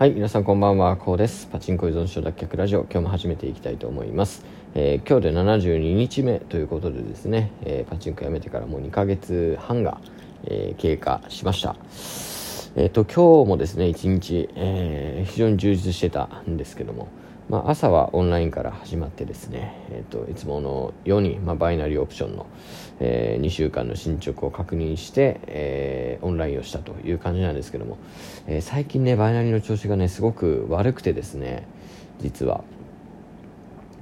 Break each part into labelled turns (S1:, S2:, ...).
S1: はい、皆さんこんばんは、こうです。パチンコ依存症脱却ラジオ、今日も始めていきたいと思います。えー今日で72日目ということでですね、えーパチンコやめてからもう2ヶ月半が、えー経過しました。えっ、と、今日もですね、一日、えー非常に充実してたんですけども、まあ、朝はオンラインから始まってですね、えー、といつものように、まあ、バイナリーオプションの、え2週間の進捗を確認して、えーオンラインをしたという感じなんですけども、えー最近ねバイナリーの調子がねすごく悪くてですね実は。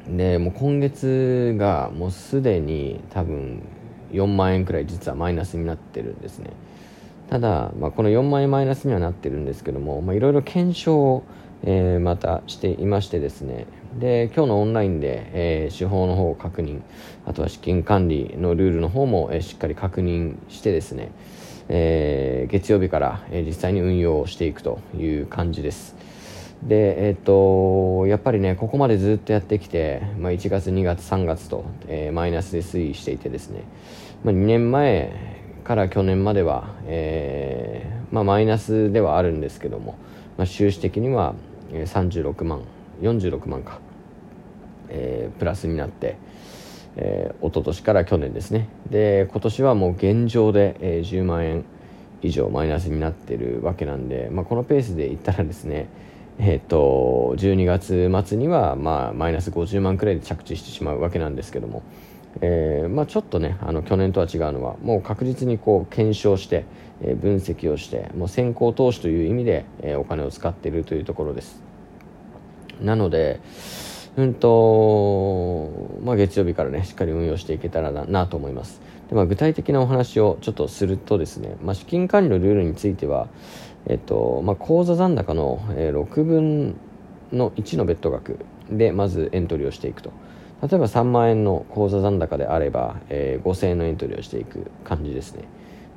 S1: でもう今月がもうすでに多分4万円くらい実はマイナスになってるんですね。ただ、まあ、この4万円マイナスにはなってるんですけどもまあいろいろ検証を、えーまたしていましてですね。で今日のオンラインで、えー手法の方を確認あとは資金管理のルールの方も、えーしっかり確認してですね、えー月曜日から、えー実際に運用していくという感じです。でえっ、とやっぱりねここまでずっとやってきて、まあ、1月2月3月と、えーマイナスで推移していてですね、まあ、2年前から去年までは、えーまあ、マイナスではあるんですけども、まあ、収支的にはえ36万46万か、えープラスになって、えー、一昨年から去年ですね。で今年はもう現状で、えー10万円以上マイナスになってるわけなんで、まあ、このペースでいったらですねえー、と12月末には、まあ、マイナス50万くらいで着地してしまうわけなんですけども、えーまあ、ちょっとねあの去年とは違うのはもう確実にこう検証して、えー分析をしてもう先行投資という意味で、えーお金を使っているというところです。なのでうんと、まあ、月曜日からねしっかり運用していけたらななと思います。で、まあ、具体的なお話をちょっとするとですね、まあ、資金管理のルールについてはえっとまあ、口座残高の、えー6分の1のベット額でまずエントリーをしていくと。例えば3万円の口座残高であれば、えー5000円のエントリーをしていく感じですね。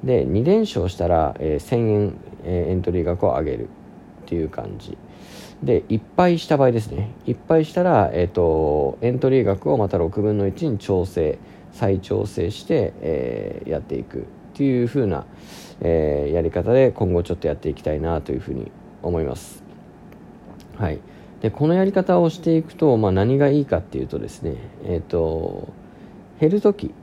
S1: で2連勝したら、えー1000円、えーエントリー額を上げるっていう感じ。でいっぱいした場合ですね。いっぱいしたら、えー、とエントリー額をまた6分の1に調整再調整して、えーやっていくっていう風な、えーやり方で今後ちょっとやっていきたいなというふうに思います。はい。でこのやり方をしていくと、まあ、何がいいかっていうとですねえっ、と減るとき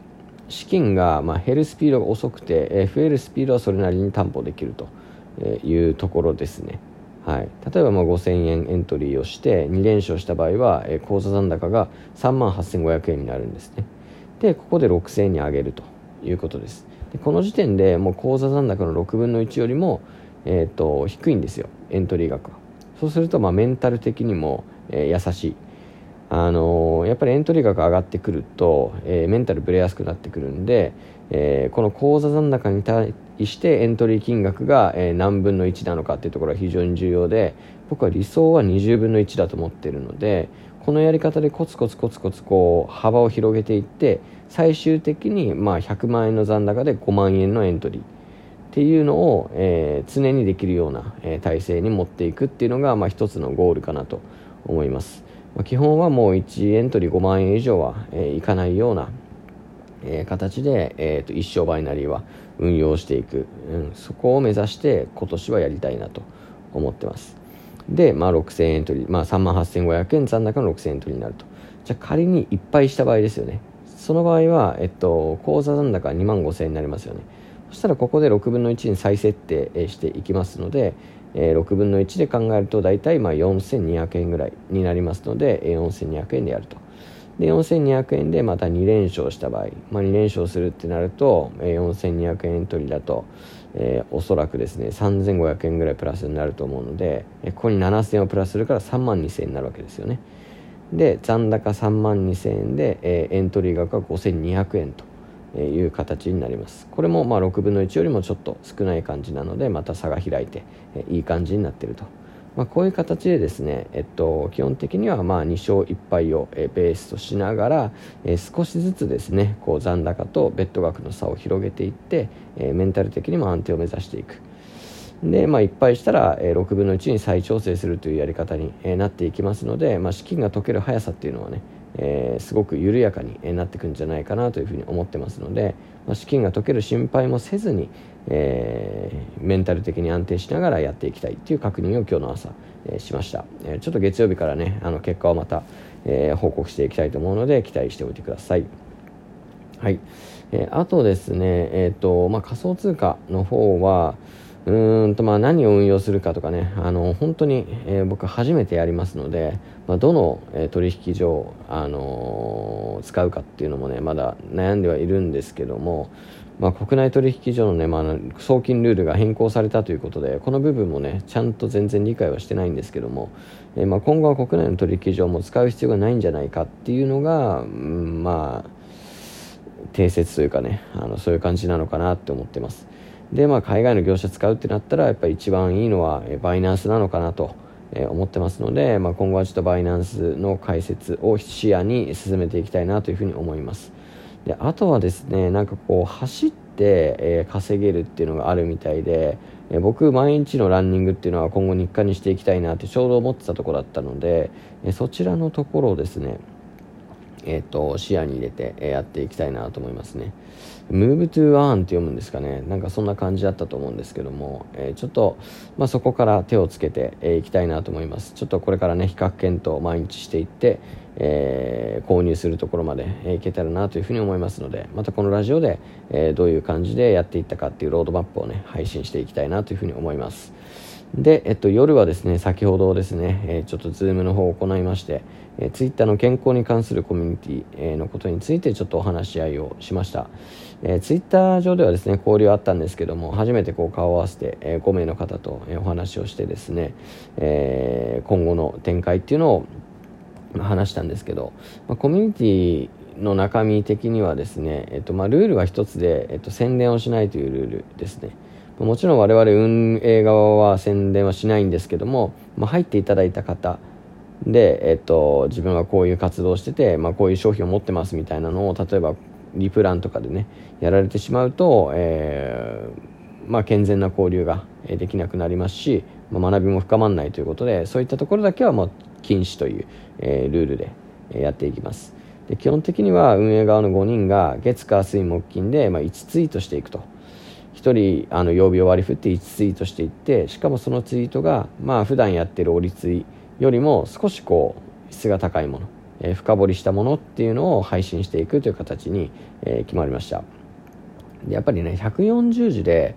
S1: 資金が、まあ、減るスピードが遅くて、えー増えるスピードはそれなりに担保できるというところですね。はい、例えばまあ5000円エントリーをして2連勝した場合は、えー口座残高が3万8500円になるんですね。で、ここで6000円に上げるということです。でこの時点でもう口座残高の6分の1よりも、えー、と低いんですよ、エントリー額は。そうするとまあメンタル的にも、えー優しい。あのーやっぱりエントリー額上がってくると、えーメンタルぶれやすくなってくるんで、えーこの口座残高に対してエントリー金額が、え何分の1なのかっていうところが非常に重要で僕は理想は20分の1だと思ってるのでこのやり方でコツコツコツコツこう幅を広げていって最終的にまあ100万円の残高で5万円のエントリーっていうのを、えー常にできるような、えー体制に持っていくっていうのが、まあ、一つのゴールかなと思います、まあ、基本はもう1エントリー5万円以上は、えーいかないような、えー形で、えーと一生バイナリーは運用していく、うん、そこを目指して今年はやりたいなと思ってます。で、まあ、6000エントリー、まあ、3万8500円残高の6000エントリーになると。じゃあ仮にいっぱいした場合ですよね。その場合は、えっと、口座残高2万5000円になりますよね。そしたらここで6分の1に再設定していきますので、えー6分の1で考えると大体まあ4200円ぐらいになりますので、4200円でやると。で4200円でまた2連勝した場合、まあ、2連勝するってなると、えー4200円エントリーだと、えーおそらくですね3500円ぐらいプラスになると思うので、えーここに7000円をプラスするから3万2000円になるわけですよね。で残高3万2000円で、えーエントリー額は5200円と。いう形になります。これもまあ6分の1よりもちょっと少ない感じなのでまた差が開いて、えーいい感じになっていると、まあ、こういう形でですね、えっと、基本的にはまあ2勝1敗を、えーベースとしながら、えー少しずつですねこう残高とベッド額の差を広げていって、えーメンタル的にも安定を目指していく。で、まあ、いっぱいしたら、えー6分の1に再調整するというやり方に、えーなっていきますので、まあ、資金が溶ける速さっていうのはね、えー、すごく緩やかになっていくんじゃないかなというふうに思ってますので、まあ、資金が解ける心配もせずに、えー、メンタル的に安定しながらやっていきたいという確認を今日の朝、えー、しました、え、ちょっと月曜日からねあの結果をまた、え報告していきたいと思うので期待しておいてください。はい、えあとですね、えーとまあ、仮想通貨の方はうーんとまあ何を運用するかとかねあの本当に、えー、僕初めてやりますので、まあ、どの、えー、取引所、あのー、使うかっていうのもねまだ悩んではいるんですけども、まあ、国内取引所のね、まあ、送金ルールが変更されたということでこの部分もねちゃんと全然理解はしてないんですけども、えー、まあ、今後は国内の取引所も使う必要がないんじゃないかっていうのが、うん、まあ定説というかねあのそういう感じなのかなって思ってます。で、まあ、海外の業者使うってなったらやっぱり一番いいのはバイナンスなのかなと思ってますので、まあ、今後はちょっとバイナンスの解説を視野に進めていきたいなというふうに思います。であとはですねなんかこう走って、え稼げるっていうのがあるみたいで、え僕毎日のランニングっていうのは今後日課にしていきたいなってちょうど思ってたところだったので、えそちらのところをですねえーと、視野に入れて、えやっていきたいなと思いますね。Move to Earn って読むんですかね。なんかそんな感じだったと思うんですけども、えー、ちょっと、まあ、そこから手をつけてい、えー、きたいなと思います。ちょっとこれからね、比較検討を毎日していって、えー、購入するところまで、えいけたらなというふうに思いますので、またこのラジオで、えどういう感じでやっていったかっていうロードマップをね、配信していきたいなというふうに思います。で、えっと、夜はですね、先ほどですね、えー、ちょっとズームの方を行いまして、えー、ツイッターの健康に関するコミュニティ、えー、のことについてちょっとお話し合いをしました。えー、ツイッター上ではですね、交流あったんですけども、初めてこう顔を合わせて、えー、5名の方と、え、お話をしてですね、えー、今後の展開っていうのを話したんですけど、まあ、コミュニティの中身的にはですね、えっとまあ、ルールは一つで、えっと、宣伝をしないというルールですね。もちろん我々運営側は宣伝はしないんですけども、まあ、入っていただいた方で、えっと、自分はこういう活動をしてて、まあ、こういう商品を持ってますみたいなのを例えばリプランとかでねやられてしまうと、えー、まあ、健全な交流ができなくなりますし、まあ、学びも深まらないということでそういったところだけはもう禁止という、えー、ルールでやっていきますで基本的には運営側の5人が月火水木金で、まあ、1ツイートしていくと。1人あの曜日を割り振って1ツイートしていってしかもそのツイートがまあ普段やってる折りツイよりも少しこう質が高いもの、えー、深掘りしたものっていうのを配信していくという形に、えー、決まりました。でやっぱりね140字で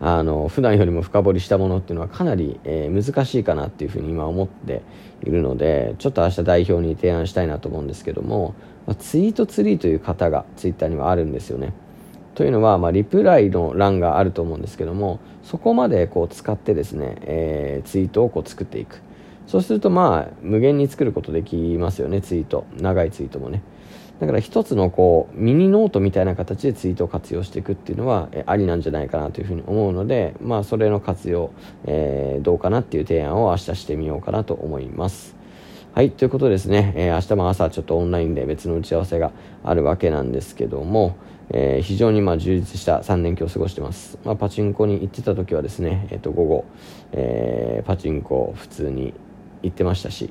S1: あの普段よりも深掘りしたものっていうのはかなり、えー、難しいかなっていうふうに今思っているのでちょっと明日代表に提案したいなと思うんですけども、まあ、ツイートツリーという方がツイッターにはあるんですよね。というのは、まあ、リプライの欄があると思うんですけどもそこまでこう使ってですね、えー、ツイートをこう作っていく。そうするとまあ無限に作ることできますよねツイート。長いツイートもね。だから一つのこうミニノートみたいな形でツイートを活用していくっていうのは、えありなんじゃないかなというふうに思うのでまあそれの活用、えー、どうかなっていう提案を明日してみようかなと思います。はい、ということですね、えー、明日も朝ちょっとオンラインで別の打ち合わせがあるわけなんですけども、えー、非常にま充実した3連休を過ごしてます。まあ、パチンコに行ってた時はですね、え、ー、と午後、えー、パチンコ普通に行ってましたし、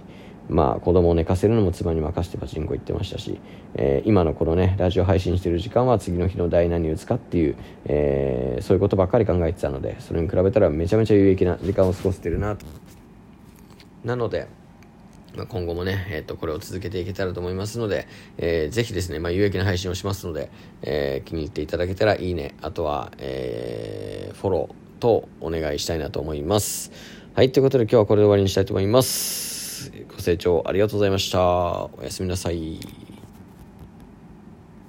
S1: まあ子供を寝かせるのも妻に任せてパチンコ行ってましたし、えー、今のこのね、ラジオ配信してる時間は次の日の第何に打つかっていう、え、そういうことばっかり考えてたので、それに比べたらめちゃめちゃ有益な時間を過ごせてるな。なので、まあ、今後もね、えっ、ー、と、これを続けていけたらと思いますので、えー、ぜひですね、まあ、有益な配信をしますので、えー、気に入っていただけたらいいね、あとは、えー、フォローとお願いしたいなと思います。はい、ということで今日はこれで終わりにしたいと思います。ご清聴ありがとうございました。おやすみなさい。